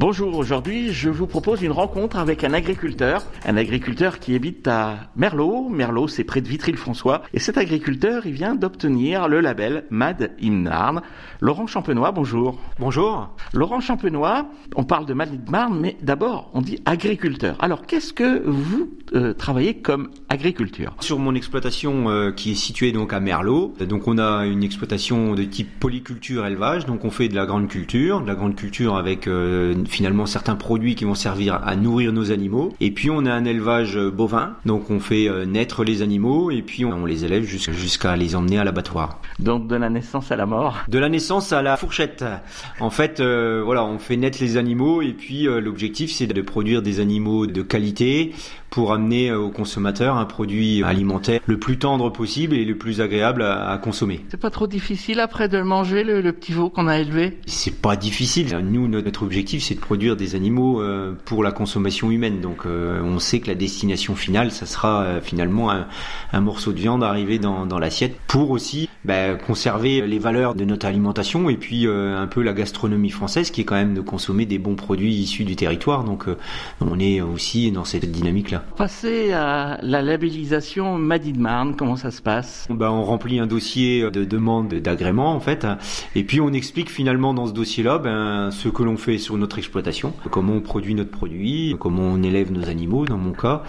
Bonjour, aujourd'hui je vous propose une rencontre avec un agriculteur, un agriculteur qui habite à Merlot. Merlot c'est près de Vitry-le-François et cet agriculteur il vient d'obtenir le label Mad in Marne. Laurent Champenois, bonjour. Bonjour. Laurent Champenois, on parle de Mad in Marne mais d'abord on dit agriculteur. Alors qu'est-ce que vous euh, travaillez comme agriculture? Sur mon exploitation euh, qui est située donc à Merlot, donc on a une exploitation de type polyculture élevage, donc on fait de la grande culture, de la grande culture avec euh, finalement certains produits qui vont servir à nourrir nos animaux. Et puis on a un élevage euh, bovin, donc on fait euh, naître les animaux et puis on, les élève jusqu'à les emmener à l'abattoir. Donc de la naissance à la mort De la naissance à la fourchette. En fait, euh, voilà, on fait naître les animaux et puis l'objectif c'est de produire des animaux de qualité pour amener au consommateur un produit alimentaire le plus tendre possible et le plus agréable à, consommer. C'est pas trop difficile après de manger le, le petit veau qu'on a élevé? C'est pas difficile. Nous, notre objectif c'est de produire des animaux euh, pour la consommation humaine. Donc euh, on sait que la destination finale, ça sera euh, finalement un, morceau de viande arrivé dans, l'assiette pour aussi bah, conserver les valeurs de notre alimentation et puis un peu la gastronomie française qui est quand même de consommer des bons produits issus du territoire. Donc on est aussi dans cette dynamique-là. Passer à la labellisation Made in Marne, comment ça se passe? Bah, On remplit un dossier de demande d'agrément en fait et puis on explique finalement dans ce dossier-là ben, ce que l'on fait sur notre exploitation, comment on produit notre produit, comment on élève nos animaux dans mon cas,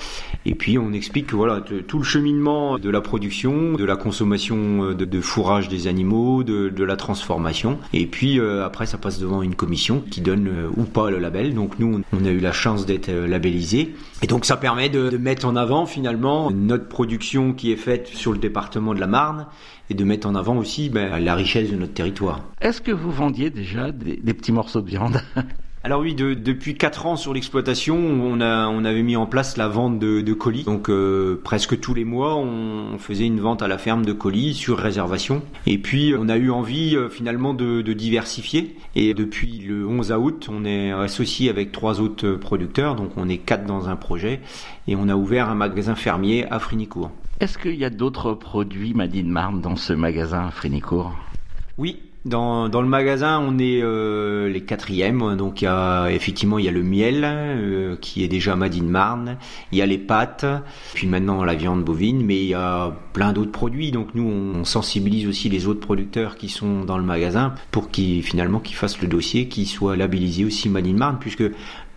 et puis on explique que voilà tout le cheminement de la production, de la consommation euh, de, fourrage des animaux, de, la transformation, et puis euh, après ça passe devant une commission qui donne euh, ou pas le label. Donc nous on a eu la chance d'être labellisé, et donc ça permet de, mettre en avant finalement notre production qui est faite sur le département de la Marne et de mettre en avant aussi ben, la richesse de notre territoire. Est-ce que vous vendiez déjà des petits morceaux de viande? Alors oui, depuis quatre ans sur l'exploitation, on, a, on avait mis en place la vente de, colis. Donc euh, presque tous les mois, on, faisait une vente à la ferme de colis sur réservation. Et puis on a eu envie euh, finalement de, diversifier. Et depuis le 11 août, on est associé avec trois autres producteurs. Donc on est quatre dans un projet. Et on a ouvert un magasin fermier à Frinicourt. Est-ce qu'il y a d'autres produits Madine Marne dans ce magasin à Frinicourt Oui, dans, dans, le magasin, on est euh, les quatrièmes. Donc, y a, effectivement, il y a le miel euh, qui est déjà made in Marne. Il y a les pâtes, puis maintenant la viande bovine, mais il y a plein d'autres produits. Donc, nous, on, sensibilise aussi les autres producteurs qui sont dans le magasin pour qu'ils finalement qu'ils fassent le dossier, qu'ils soient labellisés aussi made in Marne, puisque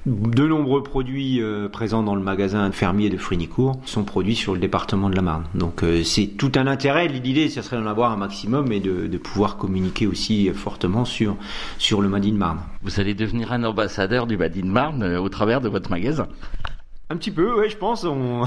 de nombreux produits euh, présents dans le magasin fermier de Frinicourt sont produits sur le département de la Marne. Donc euh, c'est tout un intérêt. L'idée, ce serait d'en avoir un maximum et de, pouvoir communiquer aussi fortement sur, le Made in Marne. Vous allez devenir un ambassadeur du Made in Marne euh, au travers de votre magasin un petit peu, ouais, je pense. On...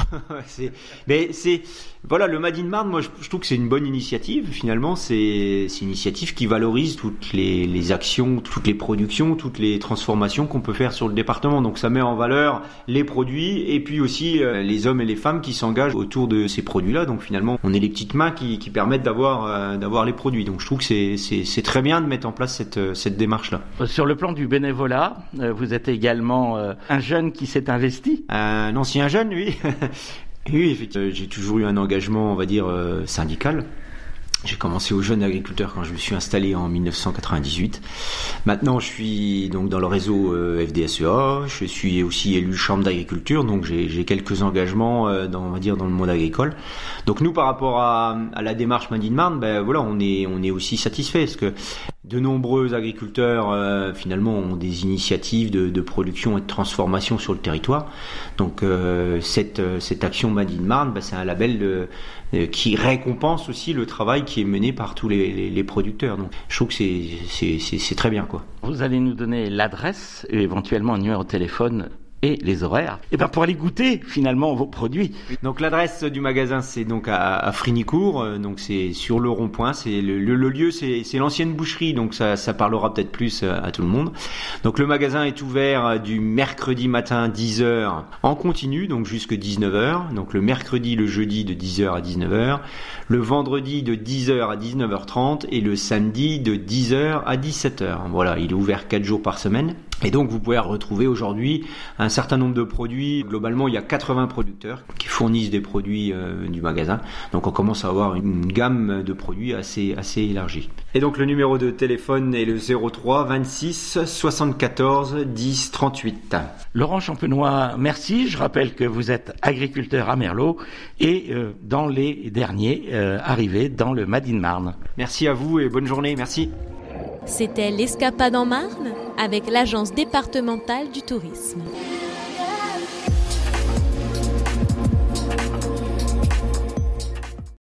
mais c'est voilà, le Made in Marne, moi, je, trouve que c'est une bonne initiative. Finalement, c'est une initiative qui valorise toutes les, les, actions, toutes les productions, toutes les transformations qu'on peut faire sur le département. Donc, ça met en valeur les produits et puis aussi euh, les hommes et les femmes qui s'engagent autour de ces produits-là. Donc, finalement, on est les petites mains qui, qui permettent d'avoir euh, d'avoir les produits. Donc, je trouve que c'est très bien de mettre en place cette, cette démarche-là. Sur le plan du bénévolat, euh, vous êtes également un jeune qui s'est investi un ancien jeune, oui. oui, effectivement, j'ai toujours eu un engagement, on va dire, euh, syndical. J'ai commencé au jeune agriculteur quand je me suis installé en 1998. Maintenant, je suis donc dans le réseau euh, FDSEA. Je suis aussi élu chambre d'agriculture, donc j'ai quelques engagements euh, dans, on va dire, dans le monde agricole. Donc nous, par rapport à, la démarche Made Marne, ben voilà, on est on est aussi satisfait parce que de nombreux agriculteurs euh, finalement ont des initiatives de, production et de transformation sur le territoire. Donc euh, cette, euh, cette action Made in Marne, bah, c'est un label de, qui récompense aussi le travail qui est mené par tous les, les, producteurs. Donc je trouve que c'est très bien. quoi. Vous allez nous donner l'adresse et éventuellement un numéro de téléphone et les horaires, et ben pour aller goûter finalement vos produits. Donc l'adresse du magasin c'est donc à, à Frinicourt, euh, donc c'est sur le rond-point, c'est le, le, le, lieu c'est l'ancienne boucherie, donc ça, ça parlera peut-être plus euh, à tout le monde. Donc le magasin est ouvert euh, du mercredi matin 10h en continu, donc jusque 19h, donc le mercredi, le jeudi de 10h à 19h, le vendredi de 10h à 19h30 et le samedi de 10h à 17h. Voilà, il est ouvert 4 jours par semaine. Et donc vous pouvez retrouver aujourd'hui un certain nombre de produits. Globalement, il y a 80 producteurs qui fournissent des produits euh, du magasin. Donc on commence à avoir une gamme de produits assez assez élargie. Et donc le numéro de téléphone est le 03 26 74 10 38. Laurent Champenois, merci. Je rappelle que vous êtes agriculteur à Merlot et euh, dans les derniers euh, arrivés dans le Madine Marne. Merci à vous et bonne journée. Merci. C'était l'escapade en Marne avec l'agence départementale du tourisme.